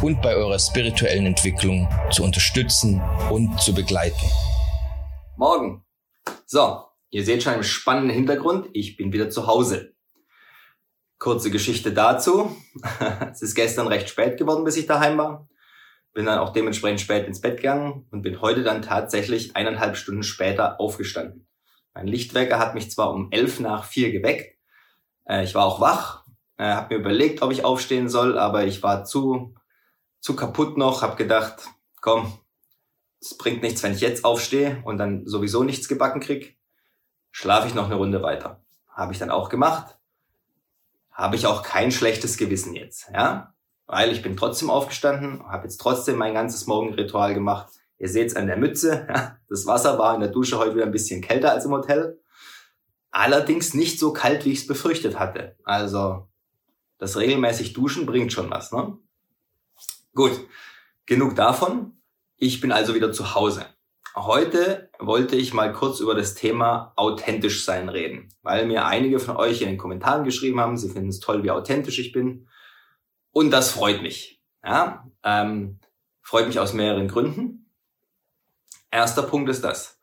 und bei eurer spirituellen Entwicklung zu unterstützen und zu begleiten. Morgen. So, ihr seht schon einen spannenden Hintergrund. Ich bin wieder zu Hause. Kurze Geschichte dazu. es ist gestern recht spät geworden, bis ich daheim war. Bin dann auch dementsprechend spät ins Bett gegangen und bin heute dann tatsächlich eineinhalb Stunden später aufgestanden. Mein Lichtwecker hat mich zwar um elf nach vier geweckt. Äh, ich war auch wach, äh, habe mir überlegt, ob ich aufstehen soll, aber ich war zu zu kaputt noch, habe gedacht, komm, es bringt nichts, wenn ich jetzt aufstehe und dann sowieso nichts gebacken krieg. Schlafe ich noch eine Runde weiter. Habe ich dann auch gemacht. Habe ich auch kein schlechtes Gewissen jetzt, ja? Weil ich bin trotzdem aufgestanden, habe jetzt trotzdem mein ganzes Morgenritual gemacht. Ihr seht's an der Mütze, das Wasser war in der Dusche heute wieder ein bisschen kälter als im Hotel. Allerdings nicht so kalt, wie ich es befürchtet hatte. Also das regelmäßig Duschen bringt schon was, ne? Gut, genug davon. Ich bin also wieder zu Hause. Heute wollte ich mal kurz über das Thema authentisch sein reden, weil mir einige von euch in den Kommentaren geschrieben haben, sie finden es toll, wie authentisch ich bin. Und das freut mich. Ja, ähm, freut mich aus mehreren Gründen. Erster Punkt ist das.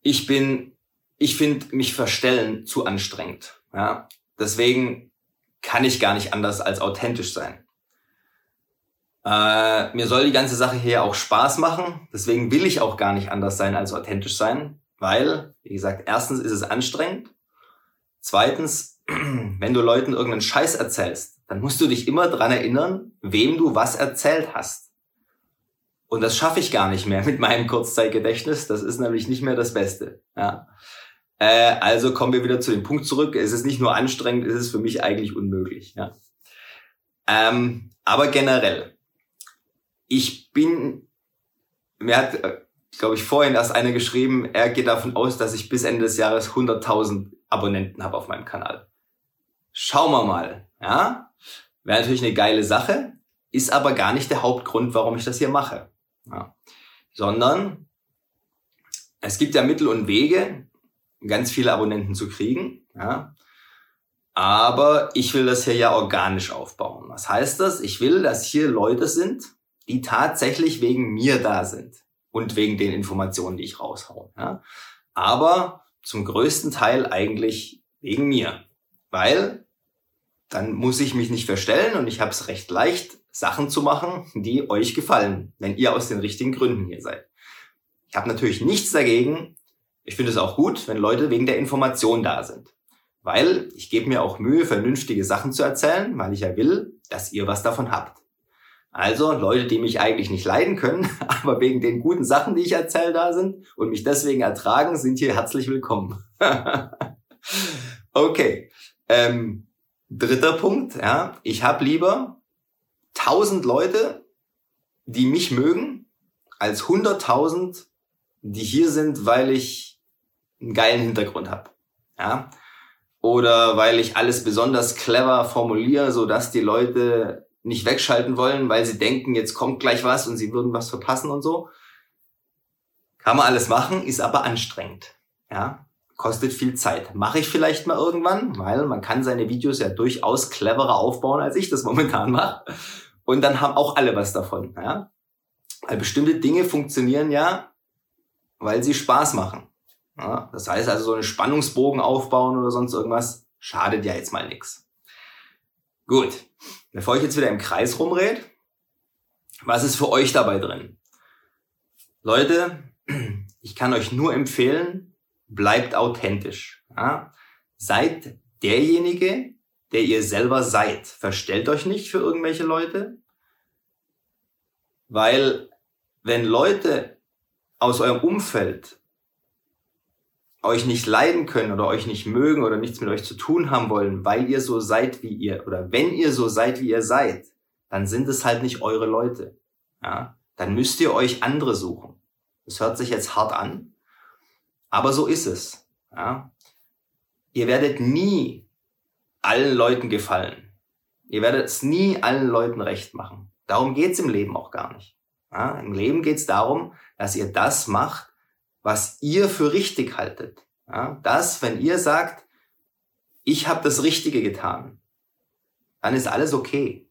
Ich bin, ich finde mich verstellen zu anstrengend. Ja, deswegen kann ich gar nicht anders als authentisch sein. Äh, mir soll die ganze Sache hier auch Spaß machen. Deswegen will ich auch gar nicht anders sein als authentisch sein. Weil, wie gesagt, erstens ist es anstrengend. Zweitens, wenn du Leuten irgendeinen Scheiß erzählst, dann musst du dich immer dran erinnern, wem du was erzählt hast. Und das schaffe ich gar nicht mehr mit meinem Kurzzeitgedächtnis. Das ist nämlich nicht mehr das Beste. Ja. Äh, also kommen wir wieder zu dem Punkt zurück. Es ist nicht nur anstrengend, es ist für mich eigentlich unmöglich. Ja. Ähm, aber generell, ich bin, mir hat, äh, glaube ich, vorhin erst einer geschrieben, er geht davon aus, dass ich bis Ende des Jahres 100.000 Abonnenten habe auf meinem Kanal. Schauen wir mal, ja. Wäre natürlich eine geile Sache, ist aber gar nicht der Hauptgrund, warum ich das hier mache. Ja. Sondern es gibt ja Mittel und Wege, ganz viele Abonnenten zu kriegen. Ja. Aber ich will das hier ja organisch aufbauen. Was heißt das? Ich will, dass hier Leute sind, die tatsächlich wegen mir da sind und wegen den Informationen, die ich raushau. Ja? Aber zum größten Teil eigentlich wegen mir, weil dann muss ich mich nicht verstellen und ich habe es recht leicht, Sachen zu machen, die euch gefallen, wenn ihr aus den richtigen Gründen hier seid. Ich habe natürlich nichts dagegen. Ich finde es auch gut, wenn Leute wegen der Information da sind. Weil ich gebe mir auch Mühe, vernünftige Sachen zu erzählen, weil ich ja will, dass ihr was davon habt. Also Leute, die mich eigentlich nicht leiden können, aber wegen den guten Sachen, die ich erzähle, da sind und mich deswegen ertragen, sind hier herzlich willkommen. okay. Ähm, dritter Punkt, ja. Ich habe lieber tausend Leute, die mich mögen, als hunderttausend, die hier sind, weil ich einen geilen Hintergrund habe. Ja. Oder weil ich alles besonders clever formuliere, so dass die Leute nicht wegschalten wollen, weil sie denken, jetzt kommt gleich was und sie würden was verpassen und so. Kann man alles machen, ist aber anstrengend. Ja, kostet viel Zeit. Mache ich vielleicht mal irgendwann, weil man kann seine Videos ja durchaus cleverer aufbauen, als ich das momentan mache. Und dann haben auch alle was davon. Ja? Weil bestimmte Dinge funktionieren ja, weil sie Spaß machen. Ja? Das heißt also, so einen Spannungsbogen aufbauen oder sonst irgendwas schadet ja jetzt mal nichts. Gut, Bevor ich jetzt wieder im Kreis rumrede, was ist für euch dabei drin? Leute, ich kann euch nur empfehlen, bleibt authentisch. Ja? Seid derjenige, der ihr selber seid. Verstellt euch nicht für irgendwelche Leute, weil wenn Leute aus eurem Umfeld euch nicht leiden können oder euch nicht mögen oder nichts mit euch zu tun haben wollen, weil ihr so seid wie ihr oder wenn ihr so seid wie ihr seid, dann sind es halt nicht eure Leute. Ja? Dann müsst ihr euch andere suchen. Das hört sich jetzt hart an, aber so ist es. Ja? Ihr werdet nie allen Leuten gefallen. Ihr werdet es nie allen Leuten recht machen. Darum geht's im Leben auch gar nicht. Ja? Im Leben geht's darum, dass ihr das macht, was ihr für richtig haltet. Ja? Das, wenn ihr sagt, ich habe das Richtige getan, dann ist alles okay.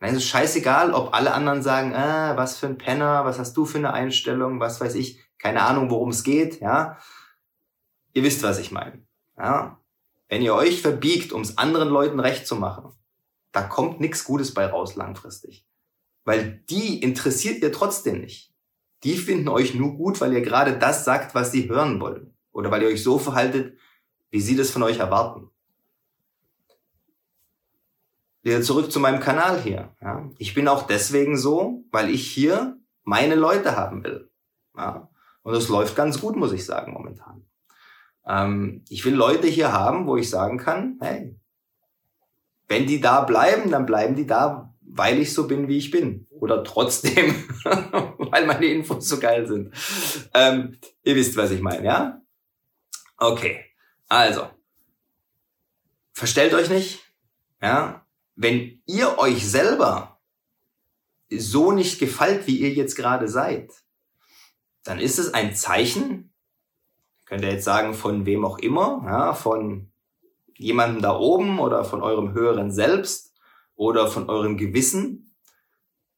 Dann ist es scheißegal, ob alle anderen sagen, ah, was für ein Penner, was hast du für eine Einstellung, was weiß ich, keine Ahnung, worum es geht, ja. Ihr wisst, was ich meine. Ja? Wenn ihr euch verbiegt, um es anderen Leuten recht zu machen, da kommt nichts Gutes bei raus langfristig. Weil die interessiert ihr trotzdem nicht. Die finden euch nur gut, weil ihr gerade das sagt, was sie hören wollen. Oder weil ihr euch so verhaltet, wie sie das von euch erwarten. Wieder zurück zu meinem Kanal hier. Ja. Ich bin auch deswegen so, weil ich hier meine Leute haben will. Ja. Und es läuft ganz gut, muss ich sagen, momentan. Ähm, ich will Leute hier haben, wo ich sagen kann, hey, wenn die da bleiben, dann bleiben die da, weil ich so bin, wie ich bin. Oder trotzdem, weil meine Infos so geil sind. Ähm, ihr wisst, was ich meine, ja? Okay. Also. Verstellt euch nicht. Ja. Wenn ihr euch selber so nicht gefällt, wie ihr jetzt gerade seid, dann ist es ein Zeichen, könnt ihr jetzt sagen, von wem auch immer, ja, von jemandem da oben oder von eurem höheren Selbst oder von eurem Gewissen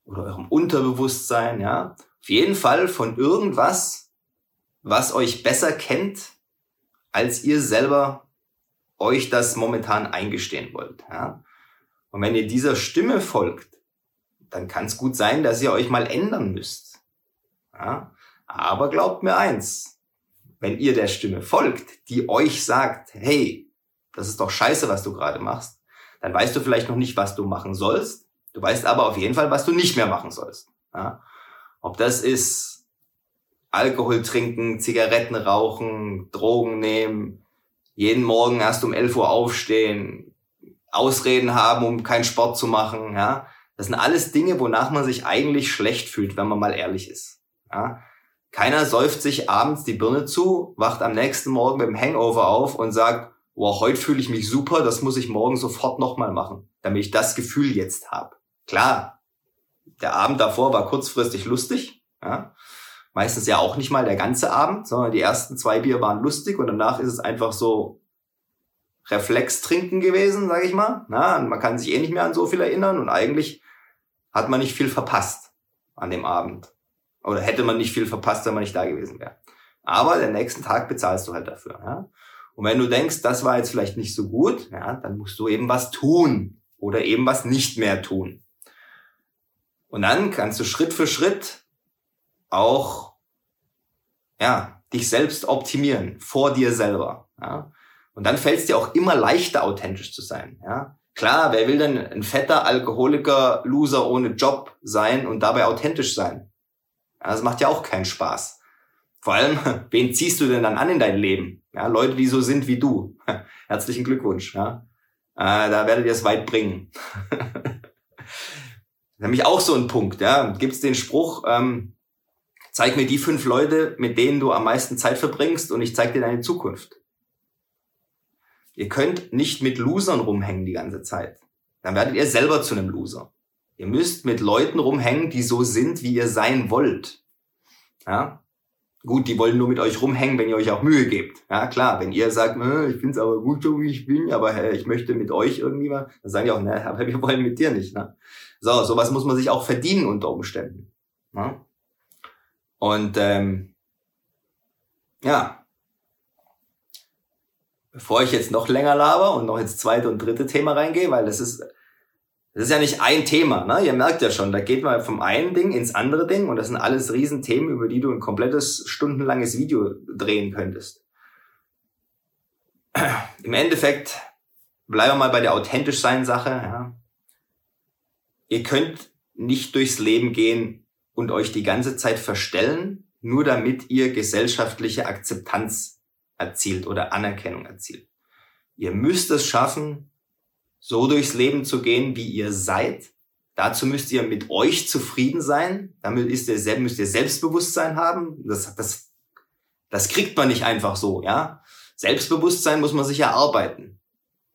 oder eurem Unterbewusstsein, ja. Auf jeden Fall von irgendwas, was euch besser kennt, als ihr selber euch das momentan eingestehen wollt, ja. Und wenn ihr dieser Stimme folgt, dann kann es gut sein, dass ihr euch mal ändern müsst. Ja. Aber glaubt mir eins, wenn ihr der Stimme folgt, die euch sagt, hey, das ist doch scheiße, was du gerade machst, dann weißt du vielleicht noch nicht, was du machen sollst. Du weißt aber auf jeden Fall, was du nicht mehr machen sollst. Ja? Ob das ist Alkohol trinken, Zigaretten rauchen, Drogen nehmen, jeden Morgen erst um 11 Uhr aufstehen, Ausreden haben, um keinen Sport zu machen. Ja? Das sind alles Dinge, wonach man sich eigentlich schlecht fühlt, wenn man mal ehrlich ist. Ja? Keiner säuft sich abends die Birne zu, wacht am nächsten Morgen mit dem Hangover auf und sagt, wow, heute fühle ich mich super, das muss ich morgen sofort nochmal machen, damit ich das Gefühl jetzt habe. Klar, der Abend davor war kurzfristig lustig, ja? meistens ja auch nicht mal der ganze Abend, sondern die ersten zwei Bier waren lustig und danach ist es einfach so Reflex trinken gewesen, sage ich mal. Na, man kann sich eh nicht mehr an so viel erinnern und eigentlich hat man nicht viel verpasst an dem Abend. Oder hätte man nicht viel verpasst, wenn man nicht da gewesen wäre. Aber den nächsten Tag bezahlst du halt dafür. Ja? Und wenn du denkst, das war jetzt vielleicht nicht so gut, ja, dann musst du eben was tun oder eben was nicht mehr tun. Und dann kannst du Schritt für Schritt auch ja, dich selbst optimieren vor dir selber. Ja? Und dann fällt es dir auch immer leichter, authentisch zu sein. Ja? Klar, wer will denn ein fetter Alkoholiker, Loser ohne Job sein und dabei authentisch sein? Ja, das macht ja auch keinen Spaß. Vor allem, wen ziehst du denn dann an in dein Leben? Ja, Leute, die so sind wie du. Herzlichen Glückwunsch. Ja. Äh, da werdet ihr es weit bringen. Nämlich auch so ein Punkt. Ja. Gibt's den Spruch, ähm, zeig mir die fünf Leute, mit denen du am meisten Zeit verbringst und ich zeig dir deine Zukunft. Ihr könnt nicht mit Losern rumhängen die ganze Zeit. Dann werdet ihr selber zu einem Loser. Ihr müsst mit Leuten rumhängen, die so sind, wie ihr sein wollt. Ja? Gut, die wollen nur mit euch rumhängen, wenn ihr euch auch Mühe gebt. Ja, klar, wenn ihr sagt, äh, ich find's aber gut, so wie ich bin, aber hey, ich möchte mit euch irgendwie mal, dann sagen die auch, ne, aber wir wollen mit dir nicht. Ne? So, sowas muss man sich auch verdienen unter Umständen. Ne? Und ähm, ja, bevor ich jetzt noch länger laber und noch ins zweite und dritte Thema reingehe, weil das ist das ist ja nicht ein Thema, ne? Ihr merkt ja schon, da geht man vom einen Ding ins andere Ding und das sind alles Riesenthemen, über die du ein komplettes stundenlanges Video drehen könntest. Im Endeffekt bleiben wir mal bei der authentisch sein Sache. Ja? Ihr könnt nicht durchs Leben gehen und euch die ganze Zeit verstellen, nur damit ihr gesellschaftliche Akzeptanz erzielt oder Anerkennung erzielt. Ihr müsst es schaffen, so durchs Leben zu gehen, wie ihr seid, Dazu müsst ihr mit euch zufrieden sein. Damit ist ihr, müsst ihr Selbstbewusstsein haben. Das, das, das kriegt man nicht einfach so, ja. Selbstbewusstsein muss man sich erarbeiten.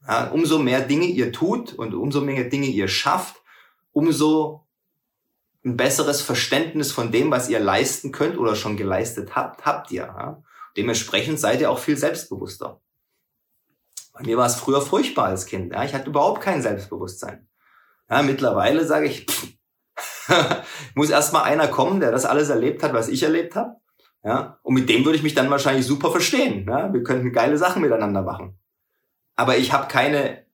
Ja, umso mehr Dinge ihr tut und umso mehr Dinge ihr schafft, umso ein besseres Verständnis von dem, was ihr leisten könnt oder schon geleistet habt, habt ihr. Ja? Dementsprechend seid ihr auch viel selbstbewusster. Bei mir war es früher furchtbar als Kind. Ja? Ich hatte überhaupt kein Selbstbewusstsein. Ja, mittlerweile sage ich, pff, muss erst mal einer kommen, der das alles erlebt hat, was ich erlebt habe. Ja? Und mit dem würde ich mich dann wahrscheinlich super verstehen. Ja? Wir könnten geile Sachen miteinander machen. Aber ich habe keine,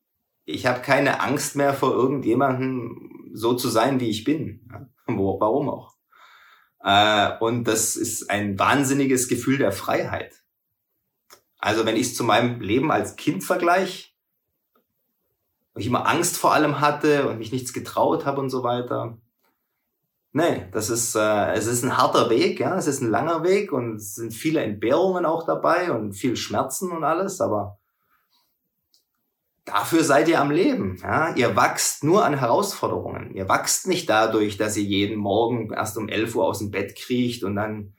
ich habe keine Angst mehr vor irgendjemandem so zu sein, wie ich bin. Ja? Wo, warum auch? Äh, und das ist ein wahnsinniges Gefühl der Freiheit. Also wenn ich es zu meinem Leben als Kind vergleiche, wo ich immer Angst vor allem hatte und mich nichts getraut habe und so weiter. Nee, das ist, äh, es ist ein harter Weg, ja, es ist ein langer Weg und es sind viele Entbehrungen auch dabei und viel Schmerzen und alles, aber dafür seid ihr am Leben. Ja? Ihr wachst nur an Herausforderungen. Ihr wachst nicht dadurch, dass ihr jeden Morgen erst um 11 Uhr aus dem Bett kriecht und dann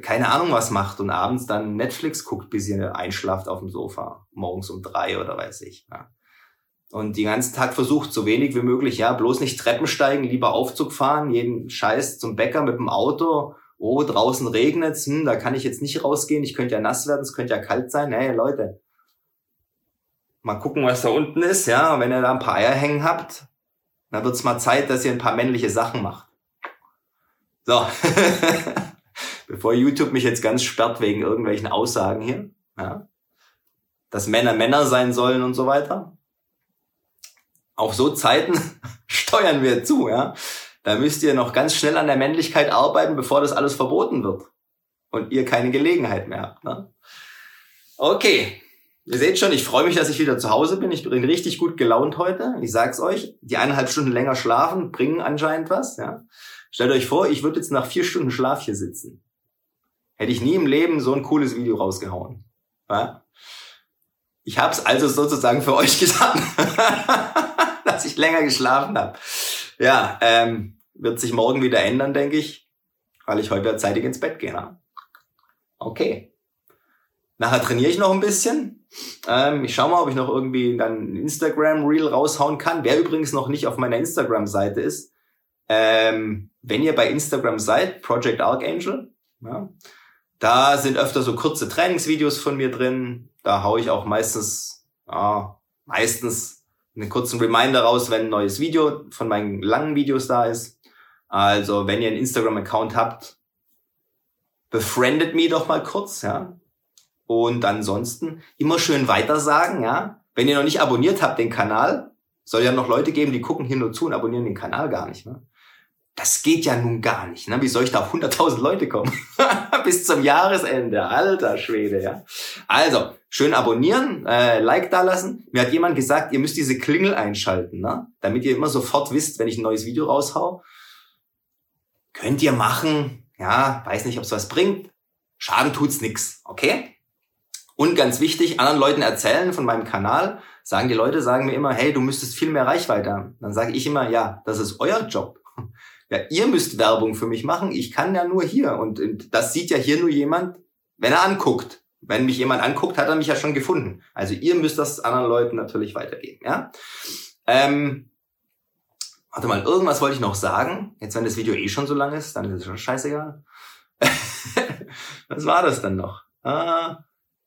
keine Ahnung was macht und abends dann Netflix guckt, bis ihr einschlaft auf dem Sofa. Morgens um drei oder weiß ich. Ja? Und den ganzen Tag versucht, so wenig wie möglich, ja, bloß nicht Treppen steigen, lieber Aufzug fahren, jeden Scheiß zum Bäcker mit dem Auto. Oh, draußen regnet's, hm, da kann ich jetzt nicht rausgehen, ich könnte ja nass werden, es könnte ja kalt sein. Hey Leute, mal gucken, was da unten ist, ja. wenn ihr da ein paar Eier hängen habt, dann wird's mal Zeit, dass ihr ein paar männliche Sachen macht. So. Bevor YouTube mich jetzt ganz sperrt wegen irgendwelchen Aussagen hier, ja. Dass Männer Männer sein sollen und so weiter. Auf so Zeiten steuern wir zu, ja. Da müsst ihr noch ganz schnell an der Männlichkeit arbeiten, bevor das alles verboten wird. Und ihr keine Gelegenheit mehr habt, ne? Okay. Ihr seht schon, ich freue mich, dass ich wieder zu Hause bin. Ich bin richtig gut gelaunt heute. Ich sag's euch, die eineinhalb Stunden länger schlafen bringen anscheinend was. Ja. Stellt euch vor, ich würde jetzt nach vier Stunden Schlaf hier sitzen. Hätte ich nie im Leben so ein cooles Video rausgehauen. Ja. Ich habe es also sozusagen für euch getan, dass ich länger geschlafen habe. Ja, ähm, wird sich morgen wieder ändern, denke ich, weil ich heute zeitig ins Bett gehe. Ne? Okay. Nachher trainiere ich noch ein bisschen. Ähm, ich schaue mal, ob ich noch irgendwie dann ein Instagram-Reel raushauen kann. Wer übrigens noch nicht auf meiner Instagram-Seite ist, ähm, wenn ihr bei Instagram seid, Project Archangel, ja, da sind öfter so kurze Trainingsvideos von mir drin. Da haue ich auch meistens, ja, meistens einen kurzen Reminder raus, wenn ein neues Video von meinen langen Videos da ist. Also, wenn ihr einen Instagram-Account habt, befriendet mich doch mal kurz, ja. Und ansonsten immer schön weitersagen, ja. Wenn ihr noch nicht abonniert habt den Kanal, soll ja noch Leute geben, die gucken hier nur zu und abonnieren den Kanal gar nicht. Ne? Das geht ja nun gar nicht. Ne? Wie soll ich da auf 100.000 Leute kommen? Bis zum Jahresende. Alter Schwede, ja. Also, schön abonnieren, äh, Like da lassen. Mir hat jemand gesagt, ihr müsst diese Klingel einschalten, ne? damit ihr immer sofort wisst, wenn ich ein neues Video raushau. Könnt ihr machen. Ja, weiß nicht, ob es was bringt. Schaden tut's nix, okay? Und ganz wichtig, anderen Leuten erzählen von meinem Kanal, sagen die Leute, sagen mir immer, hey, du müsstest viel mehr Reichweite haben. Dann sage ich immer, ja, das ist euer Job. Ja, ihr müsst Werbung für mich machen. Ich kann ja nur hier. Und das sieht ja hier nur jemand, wenn er anguckt. Wenn mich jemand anguckt, hat er mich ja schon gefunden. Also ihr müsst das anderen Leuten natürlich weitergeben. Ja. Ähm, warte mal, irgendwas wollte ich noch sagen. Jetzt, wenn das Video eh schon so lang ist, dann ist es schon scheißegal. Was war das dann noch? Ah,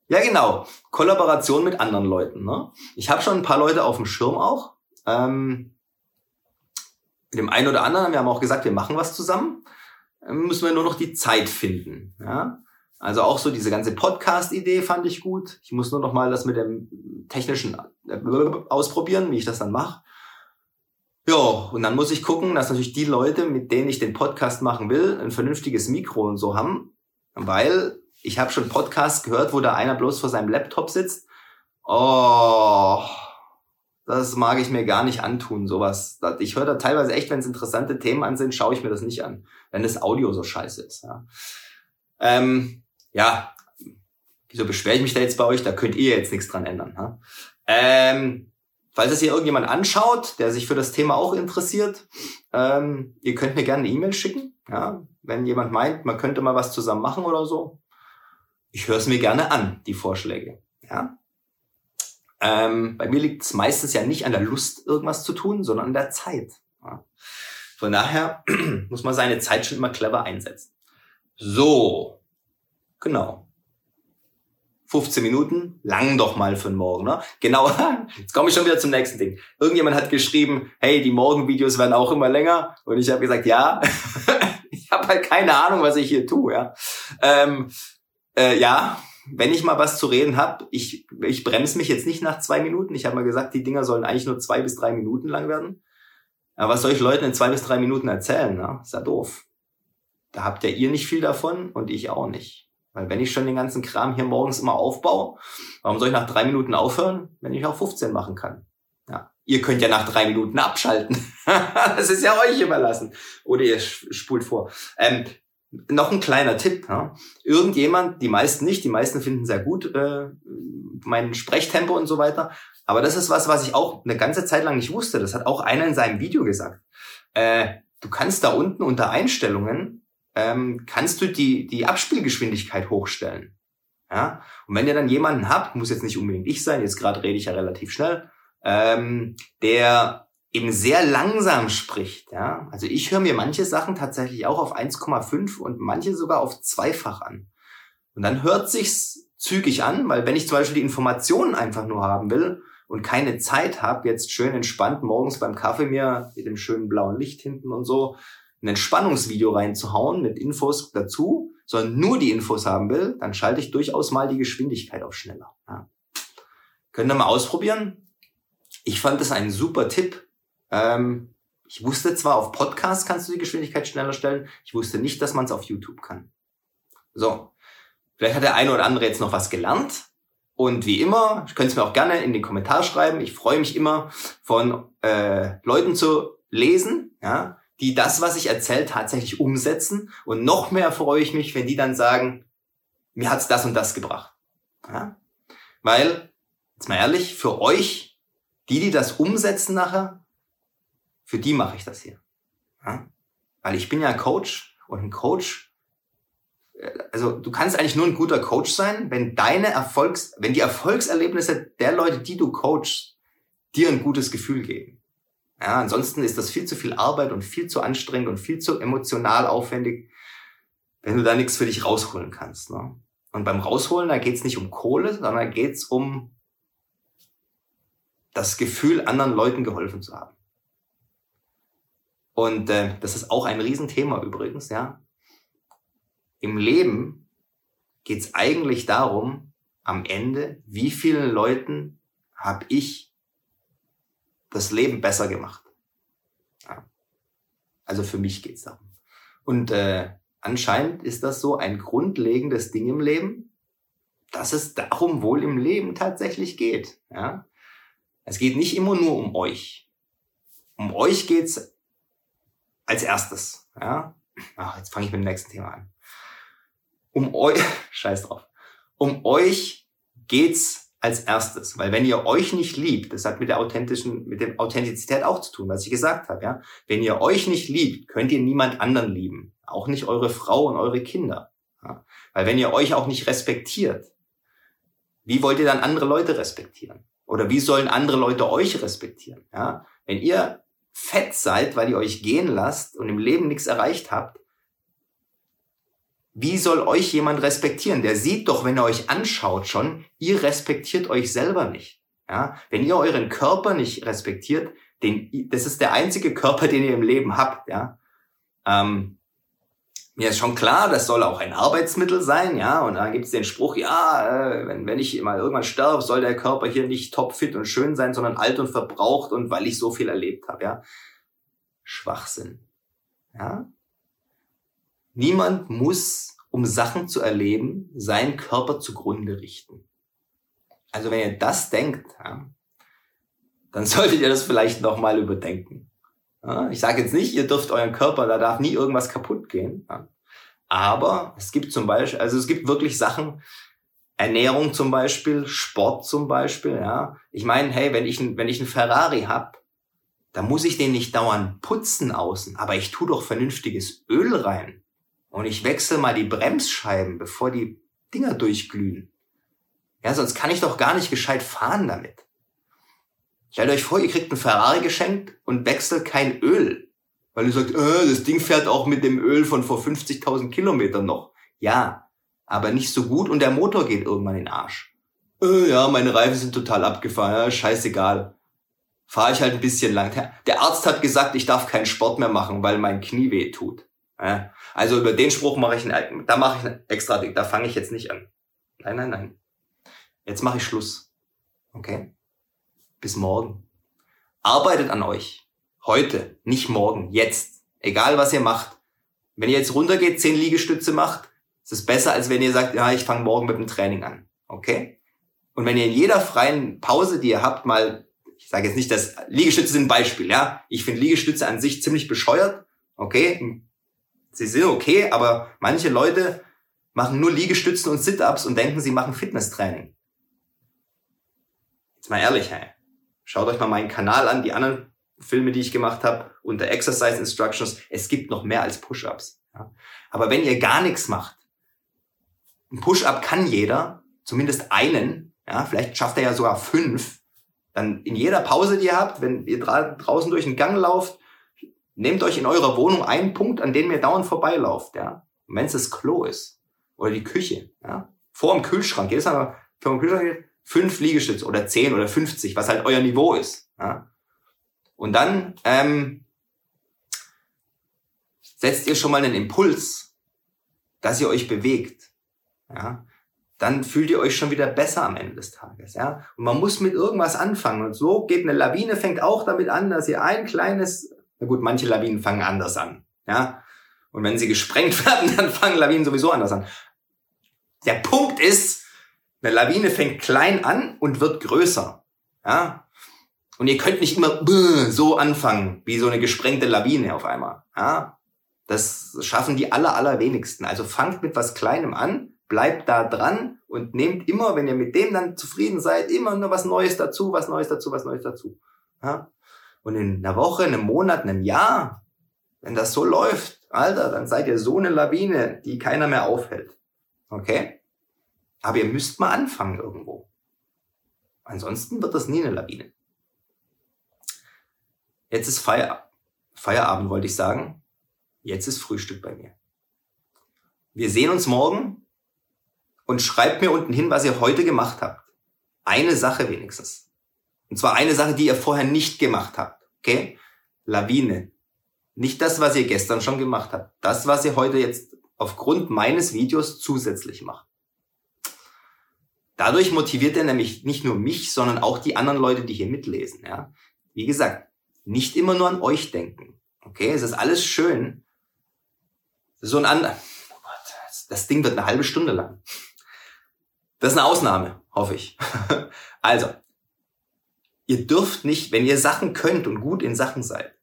ja, genau. Kollaboration mit anderen Leuten. Ne? Ich habe schon ein paar Leute auf dem Schirm auch. Ähm, dem einen oder anderen, wir haben auch gesagt, wir machen was zusammen. Ähm, müssen wir nur noch die Zeit finden. Ja? Also auch so diese ganze Podcast-Idee fand ich gut. Ich muss nur noch mal das mit dem technischen äh, ausprobieren, wie ich das dann mache. Ja, und dann muss ich gucken, dass natürlich die Leute, mit denen ich den Podcast machen will, ein vernünftiges Mikro und so haben, weil ich habe schon Podcasts gehört, wo da einer bloß vor seinem Laptop sitzt. Oh, das mag ich mir gar nicht antun, sowas. Ich höre da teilweise echt, wenn es interessante Themen an sind, schaue ich mir das nicht an, wenn das Audio so scheiße ist. Ja, ähm, ja. wieso beschwere ich mich da jetzt bei euch? Da könnt ihr jetzt nichts dran ändern. Ja? Ähm, falls es hier irgendjemand anschaut, der sich für das Thema auch interessiert, ähm, ihr könnt mir gerne eine E-Mail schicken. Ja, wenn jemand meint, man könnte mal was zusammen machen oder so. Ich höre es mir gerne an, die Vorschläge. Ja. Ähm, bei mir liegt es meistens ja nicht an der Lust, irgendwas zu tun, sondern an der Zeit. Ja. Von daher muss man seine Zeit schon immer clever einsetzen. So, genau. 15 Minuten, lang doch mal für den Morgen, ne? Genau, jetzt komme ich schon wieder zum nächsten Ding. Irgendjemand hat geschrieben, hey, die Morgenvideos werden auch immer länger. Und ich habe gesagt, ja, ich habe halt keine Ahnung, was ich hier tue, ja. Ähm, äh, ja, wenn ich mal was zu reden habe, ich, ich bremse mich jetzt nicht nach zwei Minuten. Ich habe mal gesagt, die Dinger sollen eigentlich nur zwei bis drei Minuten lang werden. Aber was soll ich Leuten in zwei bis drei Minuten erzählen? Ne? Ist ja doof. Da habt ja ihr nicht viel davon und ich auch nicht. Weil wenn ich schon den ganzen Kram hier morgens immer aufbaue, warum soll ich nach drei Minuten aufhören, wenn ich auch 15 machen kann? Ja. Ihr könnt ja nach drei Minuten abschalten. das ist ja euch überlassen. Oder ihr spult vor. Ähm, noch ein kleiner Tipp. Ja. Irgendjemand, die meisten nicht, die meisten finden sehr gut äh, mein Sprechtempo und so weiter. Aber das ist was, was ich auch eine ganze Zeit lang nicht wusste. Das hat auch einer in seinem Video gesagt. Äh, du kannst da unten unter Einstellungen ähm, kannst du die, die Abspielgeschwindigkeit hochstellen. Ja? Und wenn ihr dann jemanden habt, muss jetzt nicht unbedingt ich sein, jetzt gerade rede ich ja relativ schnell, ähm, der eben sehr langsam spricht. Ja? Also ich höre mir manche Sachen tatsächlich auch auf 1,5 und manche sogar auf zweifach an. Und dann hört sich's zügig an, weil wenn ich zum Beispiel die Informationen einfach nur haben will und keine Zeit habe, jetzt schön entspannt morgens beim Kaffee mir mit dem schönen blauen Licht hinten und so ein Entspannungsvideo reinzuhauen mit Infos dazu, sondern nur die Infos haben will, dann schalte ich durchaus mal die Geschwindigkeit auf schneller. Ja. Könnt ihr mal ausprobieren. Ich fand das einen super Tipp. Ähm, ich wusste zwar, auf Podcast kannst du die Geschwindigkeit schneller stellen, ich wusste nicht, dass man es auf YouTube kann. So, vielleicht hat der eine oder andere jetzt noch was gelernt. Und wie immer, ich könnte es mir auch gerne in den Kommentar schreiben. Ich freue mich immer von äh, Leuten zu lesen, ja, die das, was ich erzähle, tatsächlich umsetzen. Und noch mehr freue ich mich, wenn die dann sagen, mir hat's das und das gebracht. Ja? Weil, jetzt mal ehrlich, für euch, die, die das umsetzen nachher, für die mache ich das hier. Ja? Weil ich bin ja Coach und ein Coach, äh, also du kannst eigentlich nur ein guter Coach sein, wenn deine Erfolgs, wenn die Erfolgserlebnisse der Leute, die du coachst, dir ein gutes Gefühl geben. Ja, ansonsten ist das viel zu viel Arbeit und viel zu anstrengend und viel zu emotional aufwendig, wenn du da nichts für dich rausholen kannst. Ne? Und beim Rausholen, da geht's nicht um Kohle, sondern da geht's um das Gefühl, anderen Leuten geholfen zu haben. Und äh, das ist auch ein Riesenthema übrigens, ja. Im Leben geht's eigentlich darum, am Ende, wie vielen Leuten habe ich das Leben besser gemacht. Ja. Also für mich geht's darum. Und äh, anscheinend ist das so ein grundlegendes Ding im Leben, dass es darum wohl im Leben tatsächlich geht. Ja? Es geht nicht immer nur um euch. Um euch geht's als erstes. Ja? Ach, jetzt fange ich mit dem nächsten Thema an. Um euch, scheiß drauf. Um euch geht's als erstes. Weil wenn ihr euch nicht liebt, das hat mit der authentischen, mit der Authentizität auch zu tun, was ich gesagt habe, ja. Wenn ihr euch nicht liebt, könnt ihr niemand anderen lieben. Auch nicht eure Frau und eure Kinder. Ja? Weil wenn ihr euch auch nicht respektiert, wie wollt ihr dann andere Leute respektieren? Oder wie sollen andere Leute euch respektieren? Ja? Wenn ihr fett seid, weil ihr euch gehen lasst und im Leben nichts erreicht habt, wie soll euch jemand respektieren? Der sieht doch, wenn er euch anschaut schon, ihr respektiert euch selber nicht. Ja? Wenn ihr euren Körper nicht respektiert, den, das ist der einzige Körper, den ihr im Leben habt. Ja? Ähm, mir ist schon klar, das soll auch ein Arbeitsmittel sein, ja, und da gibt es den Spruch, ja, äh, wenn, wenn ich mal irgendwann sterbe, soll der Körper hier nicht topfit und schön sein, sondern alt und verbraucht und weil ich so viel erlebt habe, ja. Schwachsinn. Ja? Niemand muss, um Sachen zu erleben, seinen Körper zugrunde richten. Also wenn ihr das denkt, ja, dann solltet ihr das vielleicht nochmal überdenken. Ich sage jetzt nicht, ihr dürft euren Körper, da darf nie irgendwas kaputt gehen. Aber es gibt zum Beispiel, also es gibt wirklich Sachen, Ernährung zum Beispiel, Sport zum Beispiel, ja. Ich meine, hey, wenn ich, wenn ich einen Ferrari hab, dann muss ich den nicht dauernd putzen außen, aber ich tu doch vernünftiges Öl rein. Und ich wechsle mal die Bremsscheiben, bevor die Dinger durchglühen. Ja, sonst kann ich doch gar nicht gescheit fahren damit. Stellt euch vor, ihr kriegt einen Ferrari geschenkt und wechselt kein Öl. Weil ihr sagt, äh, das Ding fährt auch mit dem Öl von vor 50.000 Kilometern noch. Ja, aber nicht so gut und der Motor geht irgendwann in den Arsch. Äh, ja, meine Reifen sind total abgefahren, ja, scheißegal. Fahre ich halt ein bisschen lang. Der Arzt hat gesagt, ich darf keinen Sport mehr machen, weil mein Knie weh tut. Ja, also über den Spruch mache ich einen, da mache ich einen extra, da fange ich jetzt nicht an. Nein, nein, nein. Jetzt mache ich Schluss. Okay? Bis morgen. Arbeitet an euch. Heute, nicht morgen, jetzt. Egal was ihr macht. Wenn ihr jetzt runtergeht, zehn Liegestütze macht, ist es besser, als wenn ihr sagt, ja, ich fange morgen mit dem Training an. Okay? Und wenn ihr in jeder freien Pause, die ihr habt, mal, ich sage jetzt nicht, dass Liegestütze sind ein Beispiel, ja. Ich finde Liegestütze an sich ziemlich bescheuert. Okay? Sie sind okay, aber manche Leute machen nur Liegestützen und Sit-Ups und denken, sie machen Fitnesstraining. Jetzt mal ehrlich, hey. Schaut euch mal meinen Kanal an, die anderen Filme, die ich gemacht habe, unter Exercise Instructions. Es gibt noch mehr als Push-Ups. Ja. Aber wenn ihr gar nichts macht, ein Push-Up kann jeder, zumindest einen, ja, vielleicht schafft er ja sogar fünf, dann in jeder Pause, die ihr habt, wenn ihr dra draußen durch den Gang lauft, nehmt euch in eurer Wohnung einen Punkt, an dem ihr dauernd vorbeilauft, ja. Und wenn es das Klo ist oder die Küche, ja, vor dem Kühlschrank, jedes Mal vor dem Kühlschrank fünf Liegestütze oder zehn oder 50, was halt euer Niveau ist, ja. Und dann ähm, setzt ihr schon mal einen Impuls, dass ihr euch bewegt ja, dann fühlt ihr euch schon wieder besser am Ende des Tages, ja. Und man muss mit irgendwas anfangen. Und so geht eine Lawine, fängt auch damit an, dass ihr ein kleines, na gut, manche Lawinen fangen anders an, ja. Und wenn sie gesprengt werden, dann fangen Lawinen sowieso anders an. Der Punkt ist, eine Lawine fängt klein an und wird größer, ja. Und ihr könnt nicht immer so anfangen, wie so eine gesprengte Lawine auf einmal, ja. Das schaffen die aller, allerwenigsten. Also fangt mit was Kleinem an, bleibt da dran und nehmt immer, wenn ihr mit dem dann zufrieden seid, immer nur was Neues dazu, was Neues dazu, was Neues dazu. Ja? Und in einer Woche, einem Monat, einem Jahr, wenn das so läuft, Alter, dann seid ihr so eine Lawine, die keiner mehr aufhält. Okay? Aber ihr müsst mal anfangen irgendwo. Ansonsten wird das nie eine Lawine. Jetzt ist Feierabend. Feierabend wollte ich sagen. Jetzt ist Frühstück bei mir. Wir sehen uns morgen und schreibt mir unten hin, was ihr heute gemacht habt. Eine Sache wenigstens. Und zwar eine Sache, die ihr vorher nicht gemacht habt. Okay? Lawine. Nicht das, was ihr gestern schon gemacht habt. Das, was ihr heute jetzt aufgrund meines Videos zusätzlich macht. Dadurch motiviert er nämlich nicht nur mich, sondern auch die anderen Leute, die hier mitlesen. Ja? Wie gesagt, nicht immer nur an euch denken. Okay, es ist alles schön. So ein anderer. Oh das Ding wird eine halbe Stunde lang. Das ist eine Ausnahme, hoffe ich. also, ihr dürft nicht, wenn ihr Sachen könnt und gut in Sachen seid,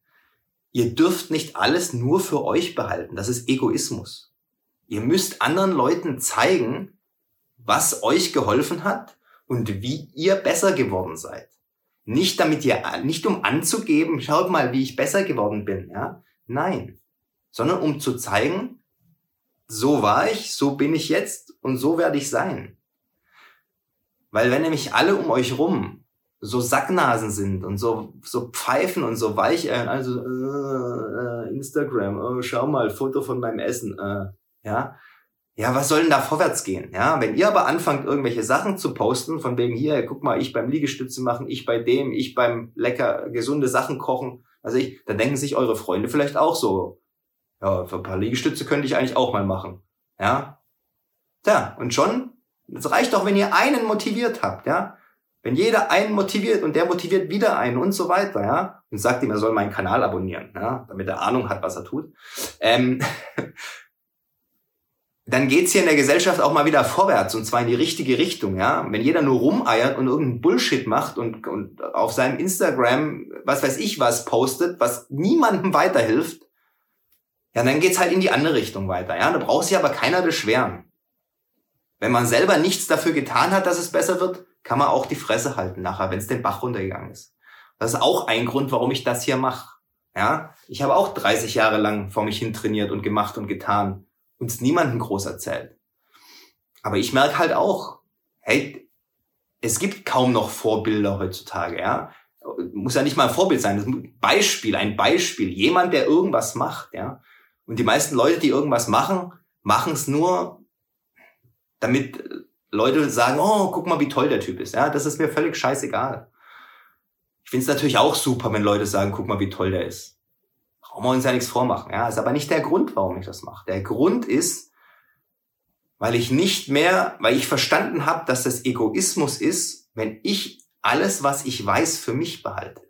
ihr dürft nicht alles nur für euch behalten. Das ist Egoismus. Ihr müsst anderen Leuten zeigen, was euch geholfen hat und wie ihr besser geworden seid. Nicht damit ihr, nicht um anzugeben, schaut mal, wie ich besser geworden bin, ja. Nein. Sondern um zu zeigen, so war ich, so bin ich jetzt und so werde ich sein. Weil wenn nämlich alle um euch rum so Sacknasen sind und so, so pfeifen und so weich, äh, also äh, äh, Instagram, oh, schau mal, Foto von meinem Essen, äh, ja, ja, was soll denn da vorwärts gehen? Ja, wenn ihr aber anfangt, irgendwelche Sachen zu posten, von wegen hier, guck mal, ich beim Liegestütze machen, ich bei dem, ich beim lecker gesunde Sachen kochen, also ich, dann denken sich eure Freunde vielleicht auch so, ja, für ein paar Liegestütze könnte ich eigentlich auch mal machen. Ja. Tja, und schon es reicht doch, wenn ihr einen motiviert habt, ja. Wenn jeder einen motiviert und der motiviert wieder einen und so weiter, ja, und sagt ihm, er soll meinen Kanal abonnieren, ja, damit er Ahnung hat, was er tut, ähm, dann geht's hier in der Gesellschaft auch mal wieder vorwärts und zwar in die richtige Richtung, ja. Wenn jeder nur rumeiert und irgendeinen Bullshit macht und, und auf seinem Instagram, was weiß ich was postet, was niemandem weiterhilft, ja, dann geht's halt in die andere Richtung weiter, ja. Da braucht sich aber keiner beschweren. Wenn man selber nichts dafür getan hat, dass es besser wird, kann man auch die Fresse halten nachher, wenn es den Bach runtergegangen ist. Das ist auch ein Grund, warum ich das hier mache. Ja, ich habe auch 30 Jahre lang vor mich hin trainiert und gemacht und getan und es niemandem groß erzählt. Aber ich merke halt auch, hey, es gibt kaum noch Vorbilder heutzutage, ja. Muss ja nicht mal ein Vorbild sein, ein Beispiel, ein Beispiel, jemand, der irgendwas macht, ja. Und die meisten Leute, die irgendwas machen, machen es nur, damit Leute sagen, oh, guck mal, wie toll der Typ ist. Ja, das ist mir völlig scheißegal. Ich finde es natürlich auch super, wenn Leute sagen, guck mal, wie toll der ist. Brauchen wir uns ja nichts vormachen. Ja, ist aber nicht der Grund, warum ich das mache. Der Grund ist, weil ich nicht mehr, weil ich verstanden habe, dass das Egoismus ist, wenn ich alles, was ich weiß, für mich behalte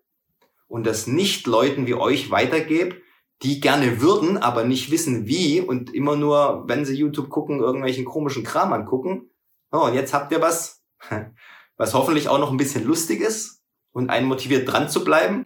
und das nicht Leuten wie euch weitergebe, die gerne würden, aber nicht wissen wie und immer nur, wenn sie YouTube gucken, irgendwelchen komischen Kram angucken Oh, und jetzt habt ihr was, was hoffentlich auch noch ein bisschen lustig ist und einen motiviert dran zu bleiben.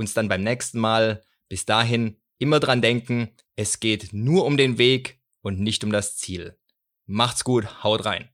uns dann beim nächsten Mal. Bis dahin immer dran denken, es geht nur um den Weg und nicht um das Ziel. Macht's gut, haut rein.